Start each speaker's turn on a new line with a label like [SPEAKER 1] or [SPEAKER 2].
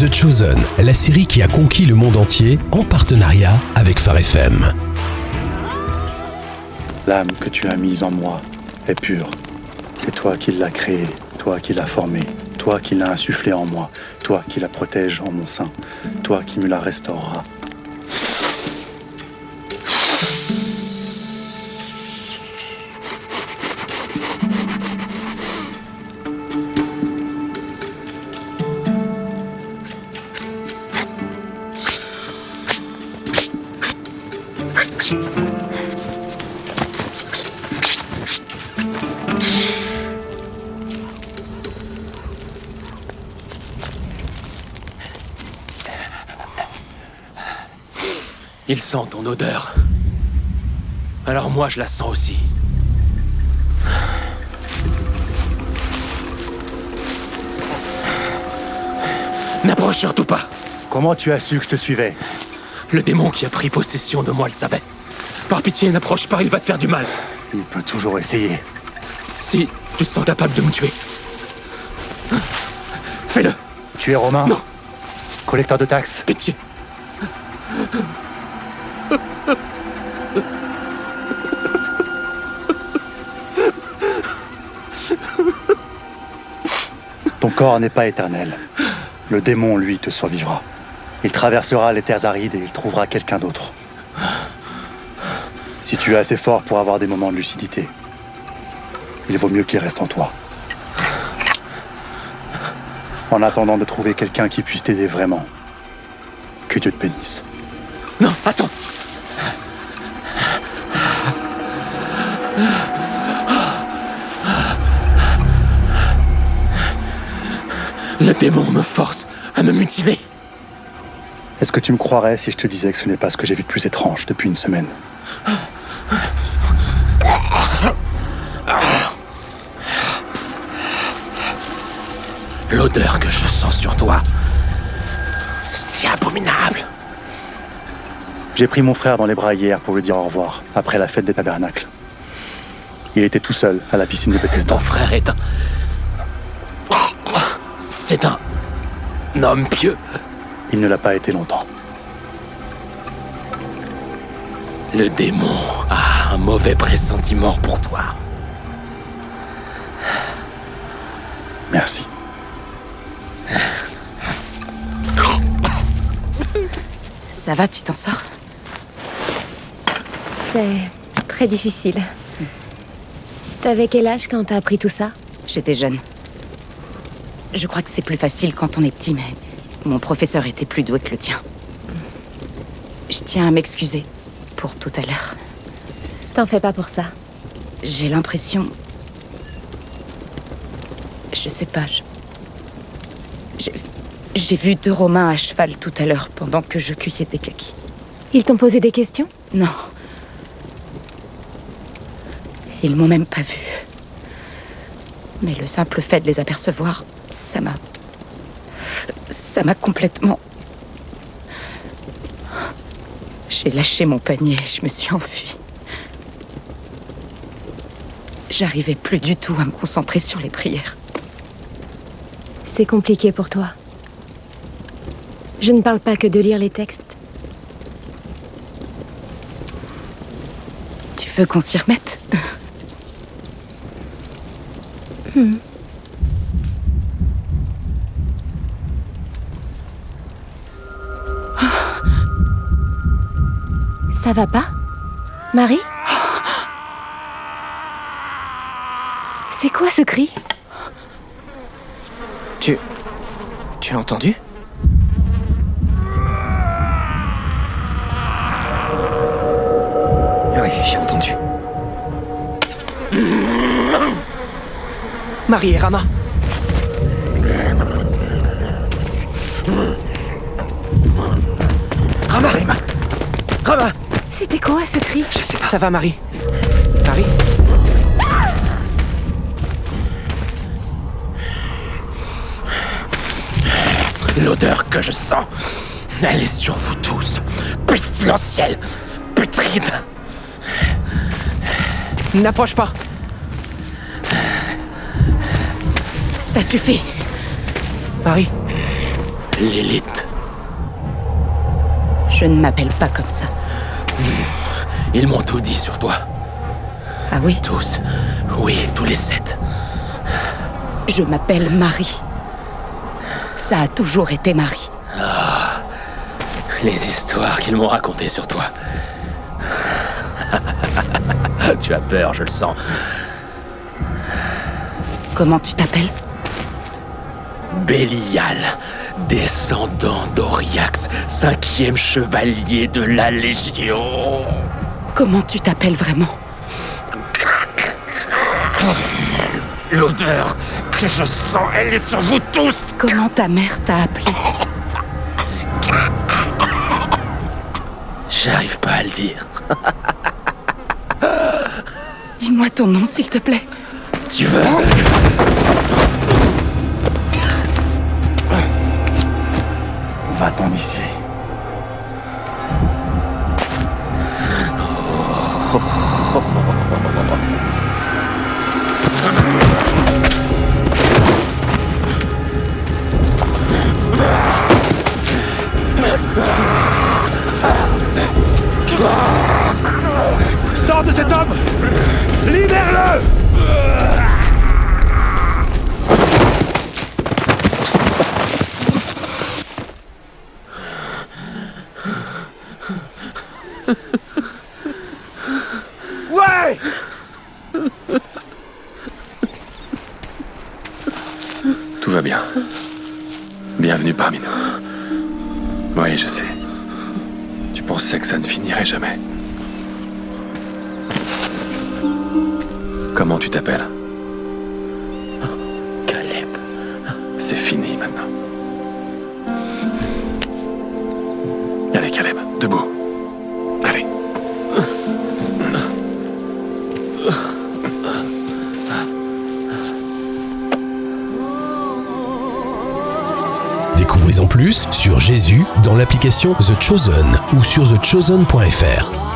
[SPEAKER 1] The Chosen, la série qui a conquis le monde entier en partenariat avec Phare FM.
[SPEAKER 2] L'âme que tu as mise en moi est pure. C'est toi qui l'as créée, toi qui l'as formée, toi qui l'as insufflée en moi, toi qui la protèges en mon sein, toi qui me la restaureras.
[SPEAKER 3] Il sent ton odeur. Alors moi, je la sens aussi. N'approche surtout pas.
[SPEAKER 2] Comment tu as su que je te suivais?
[SPEAKER 3] Le démon qui a pris possession de moi le savait. Par pitié, n'approche pas, il va te faire du mal.
[SPEAKER 2] Il peut toujours essayer.
[SPEAKER 3] Si tu te sens capable de me tuer, fais-le.
[SPEAKER 2] Tu es Romain?
[SPEAKER 3] Non.
[SPEAKER 2] Collecteur de taxes?
[SPEAKER 3] Pitié.
[SPEAKER 2] Ton corps n'est pas éternel. Le démon, lui, te survivra. Il traversera les terres arides et il trouvera quelqu'un d'autre. Si tu es assez fort pour avoir des moments de lucidité, il vaut mieux qu'il reste en toi. En attendant de trouver quelqu'un qui puisse t'aider vraiment, que Dieu te bénisse.
[SPEAKER 3] Non, attends. Le démon me force à me mutiler.
[SPEAKER 2] Est-ce que tu me croirais si je te disais que ce n'est pas ce que j'ai vu de plus étrange depuis une semaine
[SPEAKER 3] L'odeur que je sens sur toi, c'est abominable.
[SPEAKER 2] J'ai pris mon frère dans les bras hier pour lui dire au revoir, après la fête des tabernacles. Il était tout seul à la piscine de Bethesda.
[SPEAKER 3] Ton frère est un... C'est un... un homme pieux.
[SPEAKER 2] Il ne l'a pas été longtemps.
[SPEAKER 3] Le démon a un mauvais pressentiment pour toi.
[SPEAKER 2] Merci.
[SPEAKER 4] Ça va, tu t'en sors?
[SPEAKER 5] C'est très difficile. T'avais quel âge quand t'as appris tout ça?
[SPEAKER 4] J'étais jeune. Je crois que c'est plus facile quand on est petit, mais mon professeur était plus doué que le tien. Je tiens à m'excuser pour tout à l'heure.
[SPEAKER 5] T'en fais pas pour ça.
[SPEAKER 4] J'ai l'impression... Je sais pas, je... J'ai- vu deux Romains à cheval tout à l'heure pendant que je cueillais des kakis.
[SPEAKER 5] Ils t'ont posé des questions?
[SPEAKER 4] Non. Ils m'ont même pas vu. Mais le simple fait de les apercevoir, ça m'a. Ça m'a complètement. J'ai lâché mon panier je me suis enfuie. J'arrivais plus du tout à me concentrer sur les prières.
[SPEAKER 5] C'est compliqué pour toi. Je ne parle pas que de lire les textes.
[SPEAKER 4] Tu veux qu'on s'y remette?
[SPEAKER 5] Ça va pas Marie? C'est quoi ce cri?
[SPEAKER 3] Tu... Tu as entendu?
[SPEAKER 6] Oui, j'ai entendu. Marie et Rama. Rama Rama
[SPEAKER 5] C'était quoi ce cri?
[SPEAKER 6] Je sais pas. Ça va, Marie? Marie?
[SPEAKER 3] L'odeur que je sens, elle est sur vous tous. Pestilentielle, putride.
[SPEAKER 6] N'approche pas
[SPEAKER 4] Ça suffit
[SPEAKER 6] Marie
[SPEAKER 3] L'élite.
[SPEAKER 4] Je ne m'appelle pas comme ça.
[SPEAKER 3] Ils m'ont tout dit sur toi.
[SPEAKER 4] Ah oui?
[SPEAKER 3] Tous. Oui, tous les sept.
[SPEAKER 4] Je m'appelle Marie. Ça a toujours été Marie.
[SPEAKER 3] Les histoires qu'ils m'ont racontées sur toi. tu as peur, je le sens.
[SPEAKER 4] Comment tu t'appelles?
[SPEAKER 3] Bélial, descendant d'Oriax, cinquième chevalier de la Légion.
[SPEAKER 4] Comment tu t'appelles vraiment?
[SPEAKER 3] L'odeur que je sens, elle est sur vous tous.
[SPEAKER 4] Comment ta mère t'a appelé?
[SPEAKER 3] J'arrive pas à le dire.
[SPEAKER 4] Dis-moi ton nom, s'il te plaît.
[SPEAKER 3] Tu veux?
[SPEAKER 2] Va-t'en d'ici.
[SPEAKER 7] Tout va bien. Bienvenue parmi nous. Oui, je sais. Tu pensais que ça ne finirait jamais. Comment tu t'appelles?
[SPEAKER 3] Caleb.
[SPEAKER 7] C'est fini maintenant. Allez, Caleb, debout.
[SPEAKER 1] Découvrez en plus sur Jésus dans l'application The Chosen ou sur thechosen.fr.